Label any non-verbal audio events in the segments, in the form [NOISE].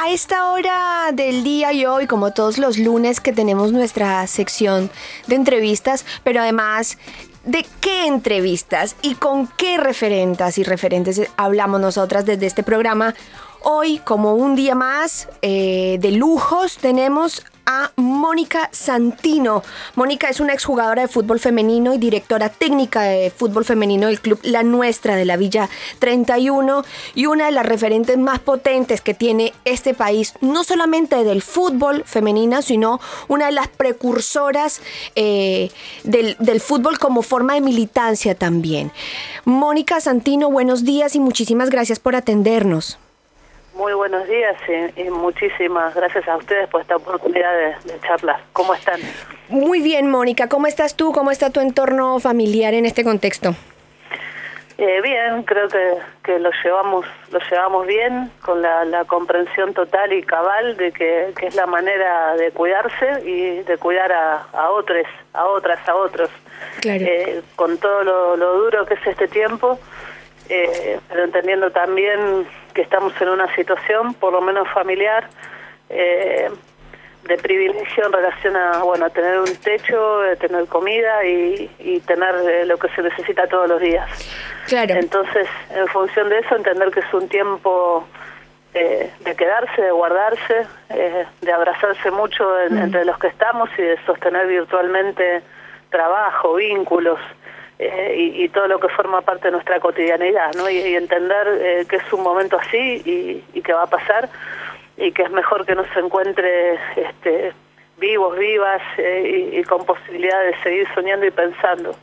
A esta hora del día y hoy, como todos los lunes que tenemos nuestra sección de entrevistas, pero además de qué entrevistas y con qué referentas y referentes hablamos nosotras desde este programa. Hoy, como un día más eh, de lujos, tenemos a Mónica Santino. Mónica es una exjugadora de fútbol femenino y directora técnica de fútbol femenino del club La Nuestra de la Villa 31 y una de las referentes más potentes que tiene este país, no solamente del fútbol femenino, sino una de las precursoras eh, del, del fútbol como forma de militancia también. Mónica Santino, buenos días y muchísimas gracias por atendernos. Muy buenos días y, muchísimas gracias a ustedes por esta oportunidad de, charlar. ¿Cómo están? Muy bien, Mónica. ¿Cómo estás tú? ¿Cómo está tu entorno familiar en este contexto? Eh, bien, creo que, que lo llevamos lo llevamos bien, con la, comprensión total y cabal de que, es la manera de cuidarse y de cuidar a, otros, a otras, a otros. Claro. Eh, con todo lo, lo, duro que es este tiempo, eh, pero entendiendo también que estamos en una situación, por lo menos familiar, eh, de privilegio en relación a bueno tener un techo, eh, tener comida y, tener eh, lo que se necesita todos los días. Claro. Entonces, en función de eso, entender que es un tiempo de quedarse, de guardarse, de abrazarse mucho entre los que estamos y de sostener virtualmente trabajo, vínculos. Eh, y, todo lo que forma parte de nuestra cotidianidad, ¿no? Y, entender eh, que es un momento así y, que va a pasar y que es mejor que nos encuentre este, vivos, vivas eh, y, con posibilidad de seguir soñando y pensando.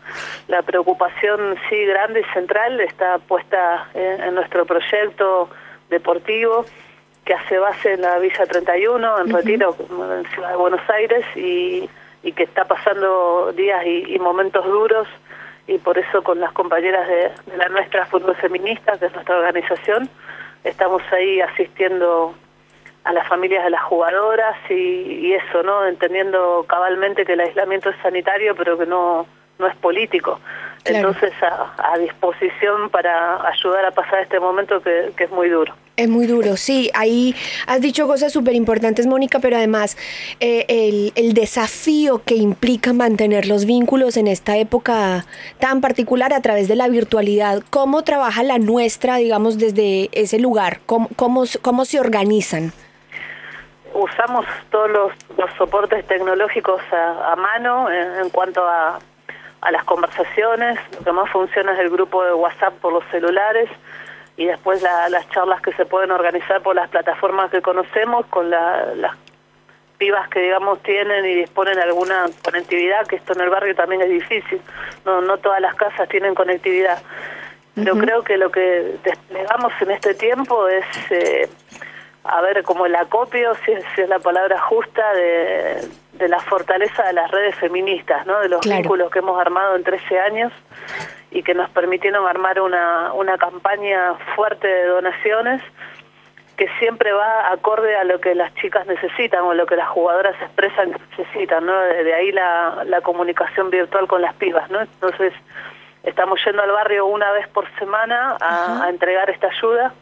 La preocupación sí grande y central está puesta en, nuestro proyecto deportivo que hace base en la Villa 31, en Retiro, en Ciudad de Buenos Aires, y, que está pasando días y momentos duros y por eso con las compañeras de, la nuestra Fútbol Feminista, que es nuestra organización, estamos ahí asistiendo a las familias de las jugadoras y, eso, ¿no? Entendiendo cabalmente que el aislamiento es sanitario, pero que no, no es político. Entonces, a, disposición para ayudar a pasar este momento que es muy duro. Es muy duro, sí. Ahí has dicho cosas súper importantes, Mónica, pero además eh, el, el, desafío que implica mantener los vínculos en esta época tan particular a través de la virtualidad. ¿Cómo trabaja la nuestra, digamos, desde ese lugar? ¿Cómo, cómo, cómo se organizan? Usamos todos los, los soportes tecnológicos a, mano en, cuanto a, a las conversaciones. Lo que más funciona es el grupo de WhatsApp por los celulares y después las charlas que se pueden organizar por las plataformas que conocemos con las pibas que digamos tienen y disponen de alguna conectividad, que esto en el barrio también es difícil, no, no todas las casas tienen conectividad. Pero creo que lo que desplegamos en este tiempo es, eh, a ver, como el acopio, si es, es la palabra justa, de, de, la fortaleza de las redes feministas, ¿no? de los vínculos que hemos armado en 13 años y que nos permitieron armar una, una campaña fuerte de donaciones que siempre va acorde a lo que las chicas necesitan o lo que las jugadoras expresan que necesitan, ¿no? De, ahí la, la comunicación virtual con las pibas, ¿no? Entonces, estamos yendo al barrio una vez por semana a, entregar esta ayuda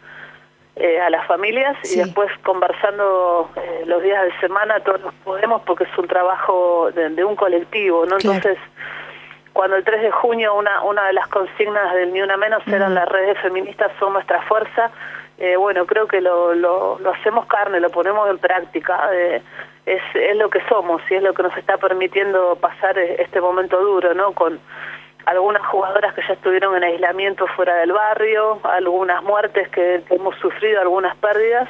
eh, a las familias y después conversando eh, los días de semana todos los podemos porque es un trabajo de, un colectivo, ¿no? Entonces cuando el 3 de junio una, una de las consignas del Ni Una Menos eran las redes feministas son nuestra fuerza, eh, bueno, creo que lo, lo, lo, hacemos carne, lo ponemos en práctica, eh, es, es lo que somos y es lo que nos está permitiendo pasar e, este momento duro, ¿no? Con algunas jugadoras que ya estuvieron en aislamiento fuera del barrio, algunas muertes que, hemos sufrido, algunas pérdidas,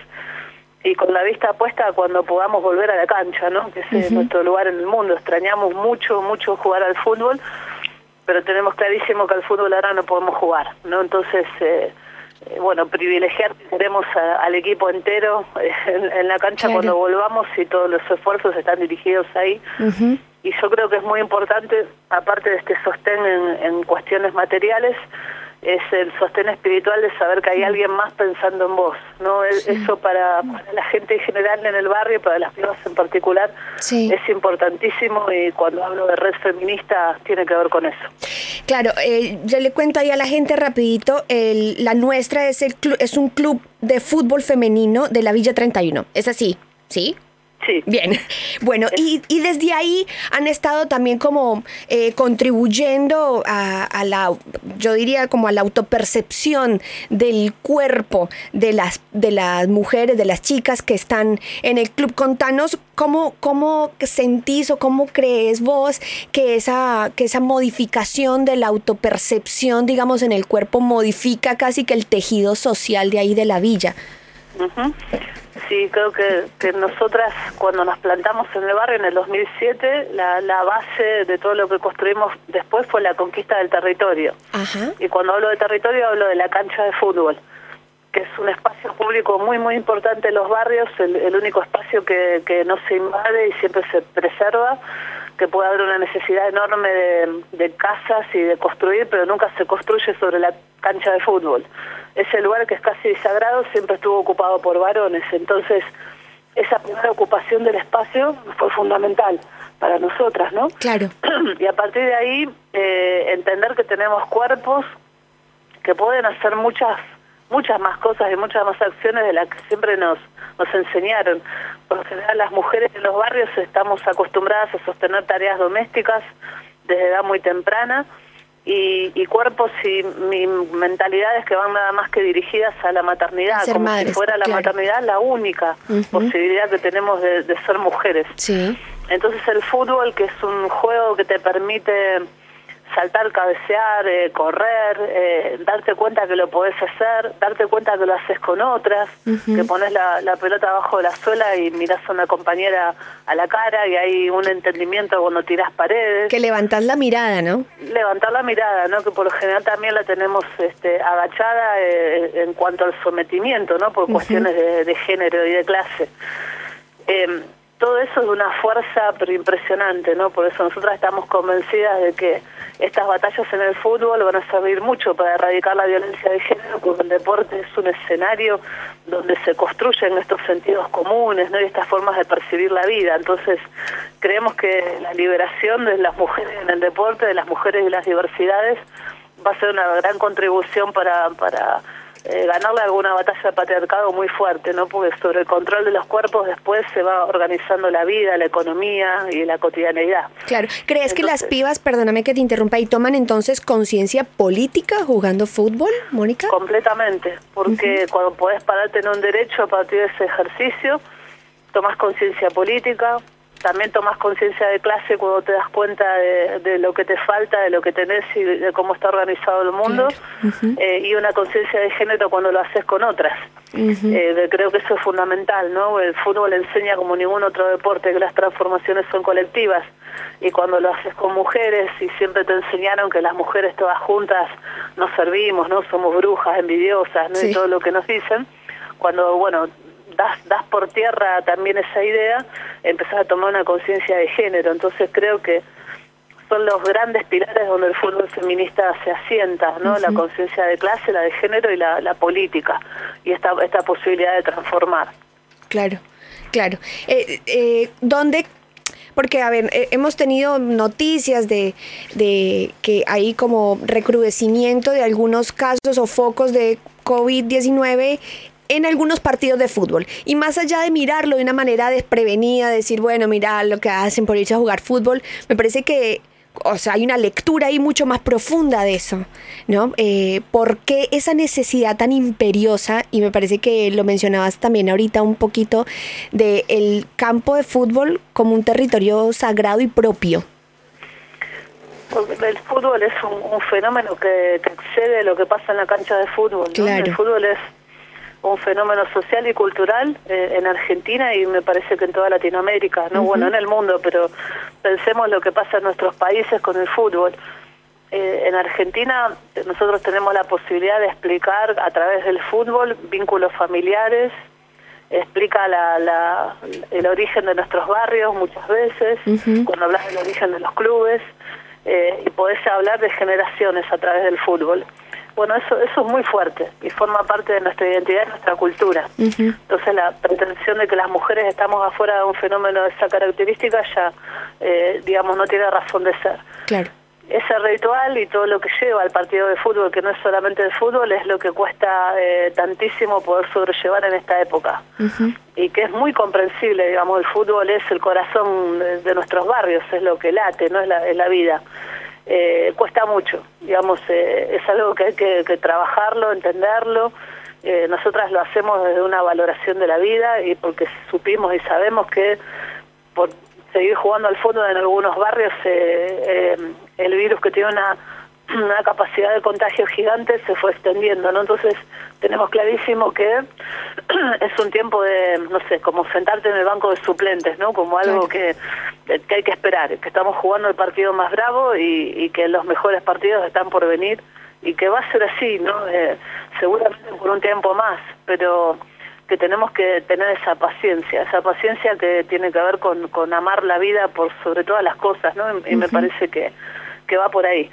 y con la vista puesta cuando podamos volver a la cancha, ¿no? Que es nuestro lugar en el mundo. Extrañamos mucho, mucho jugar al fútbol, pero tenemos clarísimo que al fútbol ahora no podemos jugar, ¿no? Entonces, eh, eh bueno, privilegiar, queremos al equipo entero eh, en, la cancha cuando volvamos y todos los esfuerzos están dirigidos ahí. Y yo creo que es muy importante, aparte de este sostén en, en cuestiones materiales, es el sostén espiritual de saber que hay alguien más pensando en vos, ¿no? Eso para, la gente en general en el barrio, para las pibas en particular, es importantísimo y cuando hablo de red feminista tiene que ver con eso. Claro, eh, yo le cuento ahí a la gente rapidito, el, la nuestra es, el es un club de fútbol femenino de la Villa 31, ¿es así? ¿Sí? Sí. Bien, [LAUGHS] bueno, y, y, desde ahí han estado también como eh, contribuyendo a, la, yo diría como a la autopercepción del cuerpo de las, de las mujeres, de las chicas que están en el club. Contanos cómo, cómo sentís o cómo crees vos que esa, que esa modificación de la autopercepción, digamos, en el cuerpo modifica casi que el tejido social de ahí de la villa. Sí, creo que, que nosotras cuando nos plantamos en el barrio en el 2007, la, la base de todo lo que construimos después fue la conquista del territorio. Y cuando hablo de territorio hablo de la cancha de fútbol, que es un espacio público muy, muy importante en los barrios, el, único espacio que, que no se invade y siempre se preserva que puede haber una necesidad enorme de, de, casas y de construir, pero nunca se construye sobre la cancha de fútbol ese lugar que es casi sagrado siempre estuvo ocupado por varones, entonces esa primera ocupación del espacio fue fundamental para nosotras, ¿no? Claro. [CLEARS THROAT] Y a partir de ahí eh, entender que tenemos cuerpos que pueden hacer muchas muchas más cosas y muchas más acciones de las que siempre nos nos enseñaron. Por lo general las mujeres en los barrios estamos acostumbradas a sostener tareas domésticas desde edad muy temprana y, cuerpos y mentalidades que van nada más que dirigidas a la maternidad, como si fuera la maternidad la única posibilidad que tenemos de, de ser mujeres. Sí. Entonces el fútbol, que es un juego que te permite saltar, cabecear, eh, correr, eh, darte cuenta que lo podés hacer, darte cuenta que lo haces con otras, que pones la, la, pelota abajo de la suela y miras a una compañera a la cara y hay un entendimiento cuando tirás paredes. Que levantás la mirada, ¿no? Levantar la mirada, ¿no? Que por lo general también la tenemos este, agachada eh, en cuanto al sometimiento, ¿no? Por cuestiones de, de, género y de clase. Todo eso es de una fuerza pero impresionante, ¿no? Por eso nosotras estamos convencidas de que estas batallas en el fútbol van a servir mucho para erradicar la violencia de género, porque el deporte es un escenario donde se construyen estos sentidos comunes, ¿no? Y estas formas de percibir la vida. Entonces, creemos que la liberación de las mujeres en el deporte, de las mujeres y las diversidades, va a ser una gran contribución para para eh, ganarle alguna batalla de patriarcado muy fuerte, ¿no? Porque sobre el control de los cuerpos después se va organizando la vida, la economía y la cotidianeidad. Claro. ¿Crees que las pibas, perdóname que te interrumpa, y toman entonces conciencia política jugando fútbol, Mónica? Completamente, porque cuando podés pararte en un derecho a partir de ese ejercicio, tomas conciencia política, también tomas conciencia de clase cuando te das cuenta de, lo que te falta, de lo que tenés y de cómo está organizado el mundo, eh, y una conciencia de género cuando lo haces con otras. Eh, creo que eso es fundamental, ¿no? El fútbol enseña como ningún otro deporte que las transformaciones son colectivas y cuando lo haces con mujeres y siempre te enseñaron que las mujeres todas juntas nos servimos, ¿no? Somos brujas, envidiosas, ¿no? Y todo lo que nos dicen. Cuando, bueno, das, das por tierra también esa idea, empezás a tomar una conciencia de género. Entonces creo que son los grandes pilares donde el fútbol feminista se asienta, ¿no? La conciencia de clase, la de género y la, la política, y esta, esta posibilidad de transformar. Claro, claro. Eh, eh, ¿Dónde porque, a ver, eh, hemos tenido noticias de, de, que hay como recrudecimiento de algunos casos o focos de COVID-19 en algunos partidos de fútbol. Y más allá de mirarlo de una manera desprevenida, decir, bueno, mira lo que hacen por irse a jugar fútbol, me parece que o sea, hay una lectura ahí mucho más profunda de eso, ¿no? Eh, ¿Por qué esa necesidad tan imperiosa? Y me parece que lo mencionabas también ahorita un poquito, de el campo de fútbol como un territorio sagrado y propio. El fútbol es un, fenómeno que, excede lo que pasa en la cancha de fútbol. El fútbol es un fenómeno social y cultural eh, en Argentina y me parece que en toda Latinoamérica, no bueno en el mundo, pero pensemos lo que pasa en nuestros países con el fútbol. Eh, en Argentina nosotros tenemos la posibilidad de explicar a través del fútbol vínculos familiares, explica la, la, el origen de nuestros barrios muchas veces, cuando hablas del origen de los clubes, eh, y podés hablar de generaciones a través del fútbol. Bueno, eso, eso es muy fuerte y forma parte de nuestra identidad y nuestra cultura. Entonces la pretensión de que las mujeres estamos afuera de un fenómeno de esa característica ya, eh, digamos, no tiene razón de ser. Claro. Ese ritual y todo lo que lleva al partido de fútbol, que no es solamente de fútbol, es lo que cuesta eh, tantísimo poder sobrellevar en esta época. Y que es muy comprensible, digamos, el fútbol es el corazón de, nuestros barrios, es lo que late, no es la, es la vida eh, cuesta mucho, digamos, eh, es algo que hay que, trabajarlo, entenderlo. Eh, nosotras lo hacemos desde una valoración de la vida y porque supimos y sabemos que por seguir jugando al fútbol en algunos barrios eh, el virus que tiene una una capacidad de contagio gigante se fue extendiendo, ¿no? Entonces tenemos clarísimo que [CLEARS THROAT] es un tiempo de, no sé, como sentarte en el banco de suplentes, ¿no? Como algo que, que hay que esperar, que estamos jugando el partido más bravo y, y que los mejores partidos están por venir y que va a ser así, ¿no? Eh, seguramente por un tiempo más, pero que tenemos que tener esa paciencia, esa paciencia que tiene que ver con, con amar la vida por sobre todas las cosas, ¿no? Y, me parece que, que va por ahí.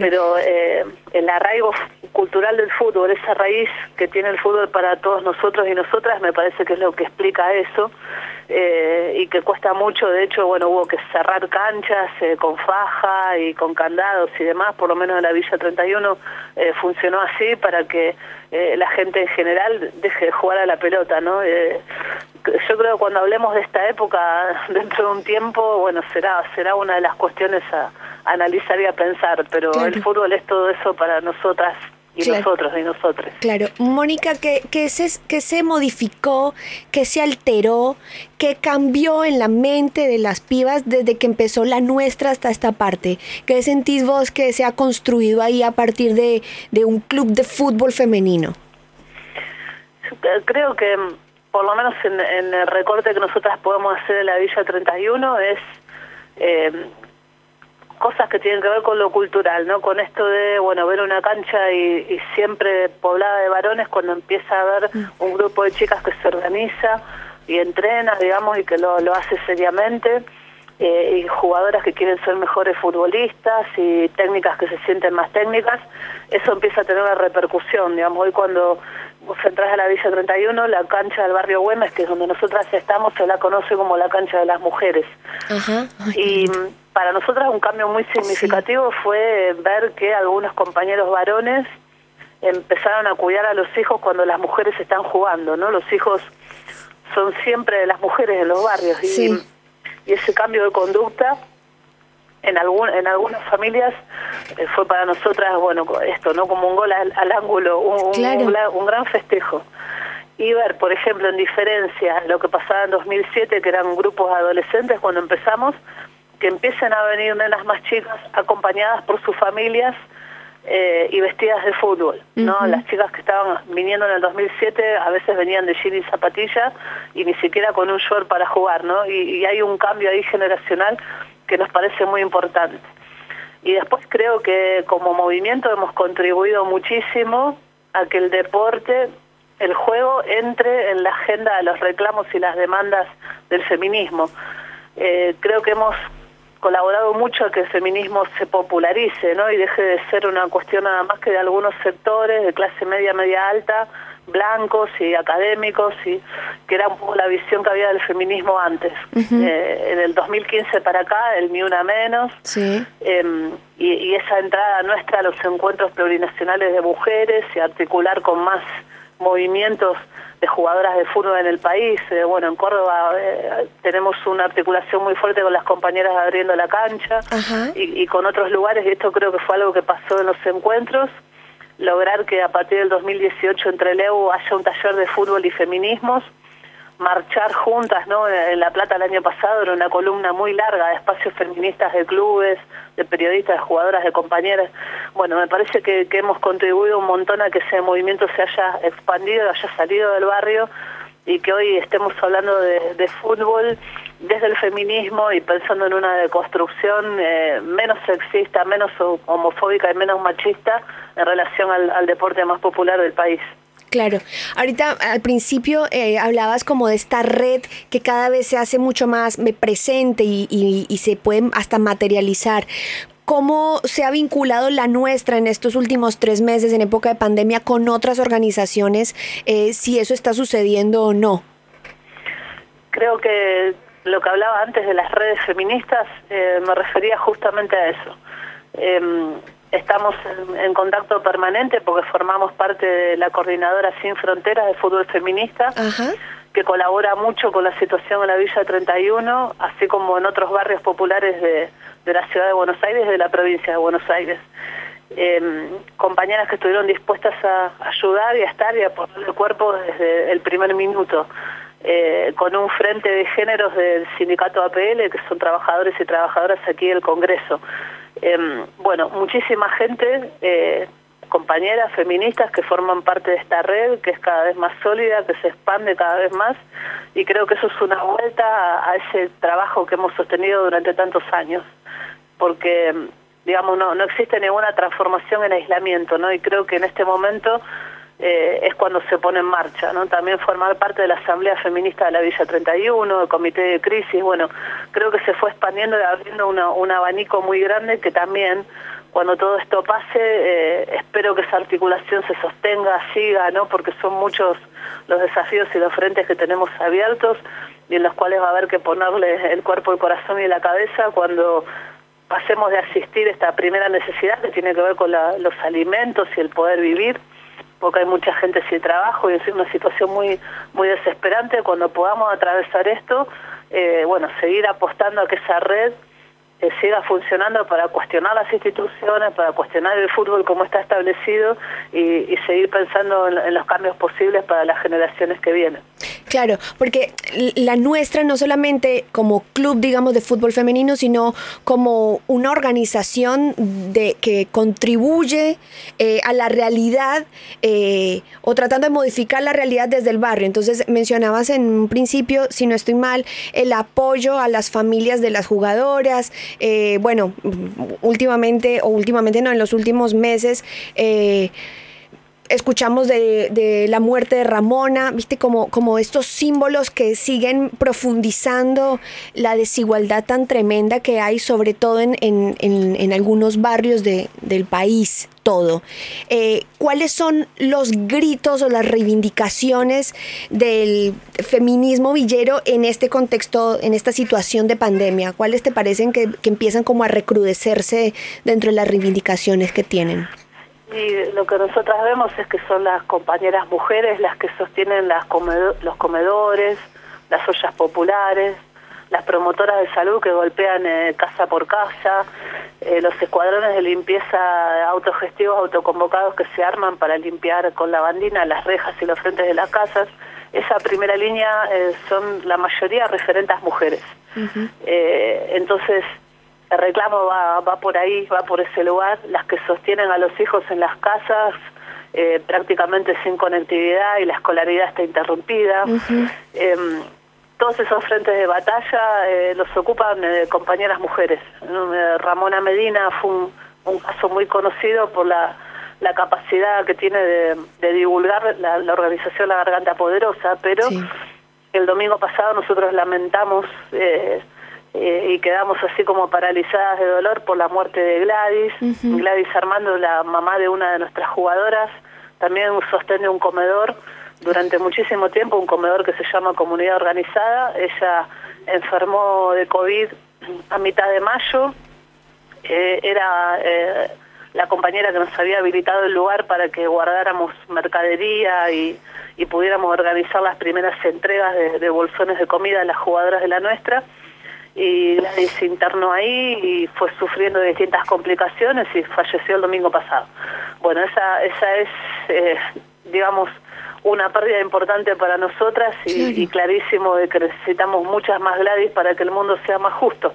Pero eh, el arraigo cultural del fútbol, esa raíz que tiene el fútbol para todos nosotros y nosotras, me parece que es lo que explica eso eh, y que cuesta mucho. De hecho, bueno, hubo que cerrar canchas eh, con faja y con candados y demás, por lo menos en la Villa 31 eh, funcionó así para que eh, la gente en general deje de jugar a la pelota, ¿no? Eh, yo creo que cuando hablemos de esta época, [LAUGHS] dentro de un tiempo, bueno, será será una de las cuestiones a, analizar y a pensar, pero el fútbol es todo eso para nosotras y nosotros y nosotros. Claro. Mónica, ¿qué, qué, se, ¿qué se modificó, qué se alteró, qué cambió en la mente de las pibas desde que empezó la nuestra hasta esta parte? ¿Qué sentís vos que se ha construido ahí a partir de, de un club de fútbol femenino? Creo que por lo menos en, el recorte que nosotras podemos hacer en la Villa 31 es eh, cosas que tienen que ver con lo cultural, ¿no? Con esto de, bueno, ver una cancha y, siempre poblada de varones cuando empieza a haber mm. un grupo de chicas que se organiza y entrena, digamos, y que lo, lo hace seriamente. Eh, y jugadoras que quieren ser mejores futbolistas y técnicas que se sienten más técnicas, eso empieza a tener una repercusión. Digamos, hoy cuando vos entras a la Villa 31, la cancha del barrio Güemes, que es donde nosotras estamos, se la conoce como la cancha de las mujeres. Y para nosotras un cambio muy significativo fue ver que algunos compañeros varones empezaron a cuidar a los hijos cuando las mujeres están jugando, ¿no? Los hijos son siempre de las mujeres en los barrios y y ese cambio de conducta en algún, en algunas familias eh, fue para nosotras bueno esto no como un gol al, ángulo un, un, gran festejo. Y ver por ejemplo en diferencia lo que pasaba en 2007 que eran grupos adolescentes cuando empezamos que empiecen a venir nenas más chicas acompañadas por sus familias eh, y vestidas de fútbol, ¿no? Las chicas que estaban viniendo en el 2007 a veces venían de jean y zapatilla y ni siquiera con un short para jugar, ¿no? Y, hay un cambio ahí generacional que nos parece muy importante. Y después creo que como movimiento hemos contribuido muchísimo a que el deporte, el juego, entre en la agenda de los reclamos y las demandas del feminismo. Eh, creo que hemos colaborado mucho a que el feminismo se popularice, ¿no? Y deje de ser una cuestión nada más que de algunos sectores de clase media, media alta, blancos y académicos, y que era un poco la visión que había del feminismo antes. eh, en el 2015 para acá, el Ni Una Menos, em, y, y, esa entrada nuestra a los encuentros plurinacionales de mujeres y articular con más movimientos de jugadoras de fútbol en el país. Eh, bueno, en Córdoba eh, tenemos una articulación muy fuerte con las compañeras abriendo la cancha y, y, con otros lugares, y esto creo que fue algo que pasó en los encuentros, lograr que a partir del 2018 entre Leu haya un taller de fútbol y feminismos marchar juntas, ¿no? En La Plata el año pasado era una columna muy larga de espacios feministas de clubes, de periodistas, de jugadoras, de compañeras. Bueno, me parece que, hemos contribuido un montón a que ese movimiento se haya expandido, haya salido del barrio y que hoy estemos hablando de, fútbol desde el feminismo y pensando en una deconstrucción eh, menos sexista, menos homofóbica y menos machista en relación al deporte más popular del país. Claro, ahorita al principio eh, hablabas como de esta red que cada vez se hace mucho más presente y, y, se puede hasta materializar. ¿cómo se ha vinculado la nuestra en estos últimos tres meses en época de pandemia con otras organizaciones, eh, si eso está sucediendo o no? Creo que lo que hablaba antes de las redes feministas eh, me refería justamente a eso. Em, estamos en, contacto permanente porque formamos parte de la coordinadora Sin Fronteras de Fútbol Feminista, que colabora mucho con la situación en la Villa 31, así como en otros barrios populares de, la ciudad de Buenos Aires, de la provincia de Buenos Aires. Em, compañeras que estuvieron dispuestas a ayudar y a estar y a poner el cuerpo desde el primer minuto. Eh, con un frente de géneros del sindicato APL, que son trabajadores y trabajadoras aquí del Congreso. Em, bueno, muchísima gente, eh, compañeras feministas que forman parte de esta red, que es cada vez más sólida, que se expande cada vez más, y creo que eso es una vuelta a, ese trabajo que hemos sostenido durante tantos años, porque, digamos, no, no existe ninguna transformación en aislamiento, ¿no? Y creo que en este momento eh, es cuando se pone en marcha, ¿no? También formar parte de la Asamblea Feminista de la Villa 31, el Comité de Crisis, bueno, creo que se fue expandiendo y abriendo un abanico muy grande que también, cuando todo esto pase, eh, espero que esa articulación se sostenga, siga, ¿no? Porque son muchos los desafíos y los frentes que tenemos abiertos y en los cuales va a haber que ponerle el cuerpo, el corazón y la cabeza cuando pasemos de asistir esta primera necesidad que tiene que ver con los alimentos y el poder vivir porque hay mucha gente sin trabajo y es una situación muy muy desesperante. Cuando podamos atravesar esto, eh, bueno, seguir apostando a que esa red eh, siga funcionando para cuestionar las instituciones, para cuestionar el fútbol como está establecido y, seguir pensando en los cambios posibles para las generaciones que vienen. Claro, porque la nuestra no solamente como club, digamos, de fútbol femenino, sino como una organización de, que contribuye eh, a la realidad eh, o tratando de modificar la realidad desde el barrio. Entonces, mencionabas en un principio, si no estoy mal, el apoyo a las familias de las jugadoras. Eh, bueno, últimamente, o últimamente no, en los últimos meses, escuchamos de, la muerte de Ramona, viste, como, como estos símbolos que siguen profundizando la desigualdad tan tremenda que hay, sobre todo en, en, algunos barrios de, del país todo. Eh, ¿Cuáles son los gritos o las reivindicaciones del feminismo villero en este contexto, en esta situación de pandemia? ¿Cuáles te parecen que, que empiezan como a recrudecerse dentro de las reivindicaciones que tienen? Y lo que nosotras vemos es que son las compañeras mujeres las que sostienen las los comedores, las ollas populares, las promotoras de salud que golpean eh, casa por casa, eh, los escuadrones de limpieza autogestivos, autoconvocados que se arman para limpiar con la bandina las rejas y los frentes de las casas. Esa primera línea eh, son la mayoría referentes mujeres. entonces, el reclamo va, va por ahí, va por ese lugar, las que sostienen a los hijos en las casas eh, prácticamente sin conectividad y la escolaridad está interrumpida. Em, todos esos frentes de batalla eh, los ocupan eh, compañeras mujeres. Ramona Medina fue un, caso muy conocido por la, la capacidad que tiene de, divulgar la, organización La Garganta Poderosa, pero el domingo pasado nosotros lamentamos eh, y quedamos así como paralizadas de dolor por la muerte de Gladys. Gladys Armando, la mamá de una de nuestras jugadoras, también sostiene un comedor durante muchísimo tiempo, un comedor que se llama Comunidad Organizada. Ella enfermó de COVID a mitad de mayo. Eh, era eh, la compañera que nos había habilitado el lugar para que guardáramos mercadería y, pudiéramos organizar las primeras entregas de, de bolsones de comida a las jugadoras de la nuestra y Gladys se internó ahí y fue sufriendo distintas complicaciones y falleció el domingo pasado. Bueno, esa, esa es, eh, digamos, una pérdida importante para nosotras y, clarísimo de que necesitamos muchas más Gladys para que el mundo sea más justo.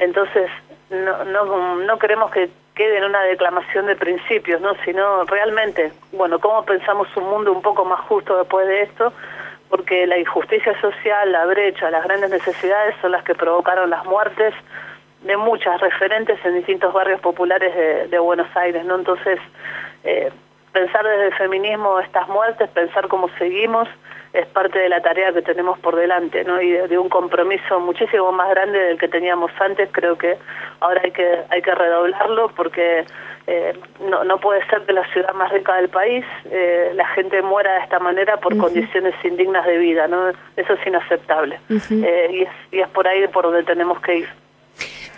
Entonces, no, no, no queremos que quede en una declamación de principios, ¿no? sino realmente, bueno, cómo pensamos un mundo un poco más justo después de esto porque la injusticia social, la brecha, las grandes necesidades son las que provocaron las muertes de muchas referentes en distintos barrios populares de, Buenos Aires, ¿no? Entonces, eh, pensar desde el feminismo estas muertes, pensar cómo seguimos, es parte de la tarea que tenemos por delante, ¿no? Y de, un compromiso muchísimo más grande del que teníamos antes, creo que ahora hay que hay que redoblarlo porque eh, no, no puede ser que la ciudad más rica del país eh, la gente muera de esta manera por condiciones indignas de vida, ¿no? Eso es inaceptable eh, y, es, y es por ahí por donde tenemos que ir.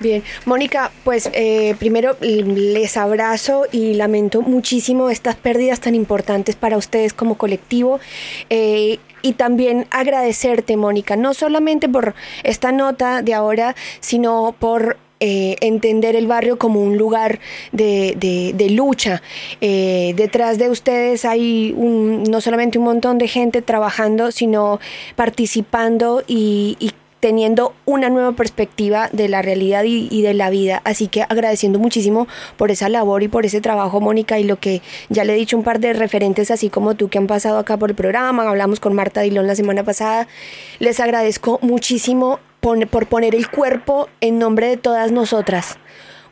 Bien, Mónica, pues eh, primero les abrazo y lamento muchísimo estas pérdidas tan importantes para ustedes como colectivo. Eh, y también agradecerte, Mónica, no solamente por esta nota de ahora, sino por eh, entender el barrio como un lugar de, lucha. detrás de ustedes hay un, no solamente un montón de gente trabajando, sino participando y, y teniendo una nueva perspectiva de la realidad y, de la vida. Así que agradeciendo muchísimo por esa labor y por ese trabajo, Mónica, y lo que ya le he dicho un par de referentes, así como tú que han pasado acá por el programa, hablamos con Marta Dilón la semana pasada. Les agradezco muchísimo por, por poner el cuerpo en nombre de todas nosotras.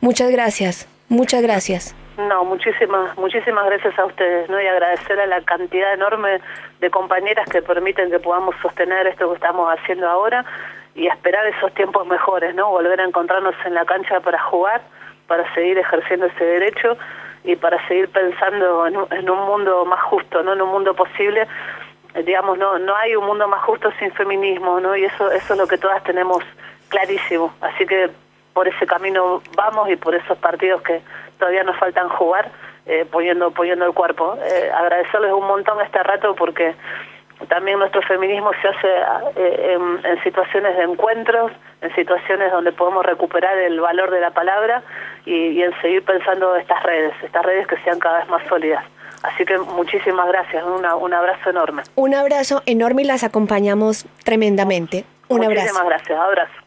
Muchas gracias, muchas gracias. No, muchísimas, muchísimas gracias a ustedes, ¿no? Y agradecer a la cantidad enorme de compañeras que permiten que podamos sostener esto que estamos haciendo ahora y esperar esos tiempos mejores, ¿no? Volver a encontrarnos en la cancha para jugar, para seguir ejerciendo ese derecho y para seguir pensando en un, mundo más justo, ¿no? En un mundo posible. Eh, digamos, no no hay un mundo más justo sin feminismo, ¿no? Y eso eso es lo que todas tenemos clarísimo. Así que por ese camino vamos y por esos partidos que todavía nos faltan jugar, eh, poniendo poniendo el cuerpo. Eh, agradecerles un montón este rato porque también nuestro feminismo se hace eh, en, situaciones de encuentros, en situaciones donde podemos recuperar el valor de la palabra y, en seguir pensando estas redes, estas redes que sean cada vez más sólidas. Así que muchísimas gracias, un abrazo enorme. Un abrazo enorme y las acompañamos tremendamente. Un Muchísimas gracias, abrazo.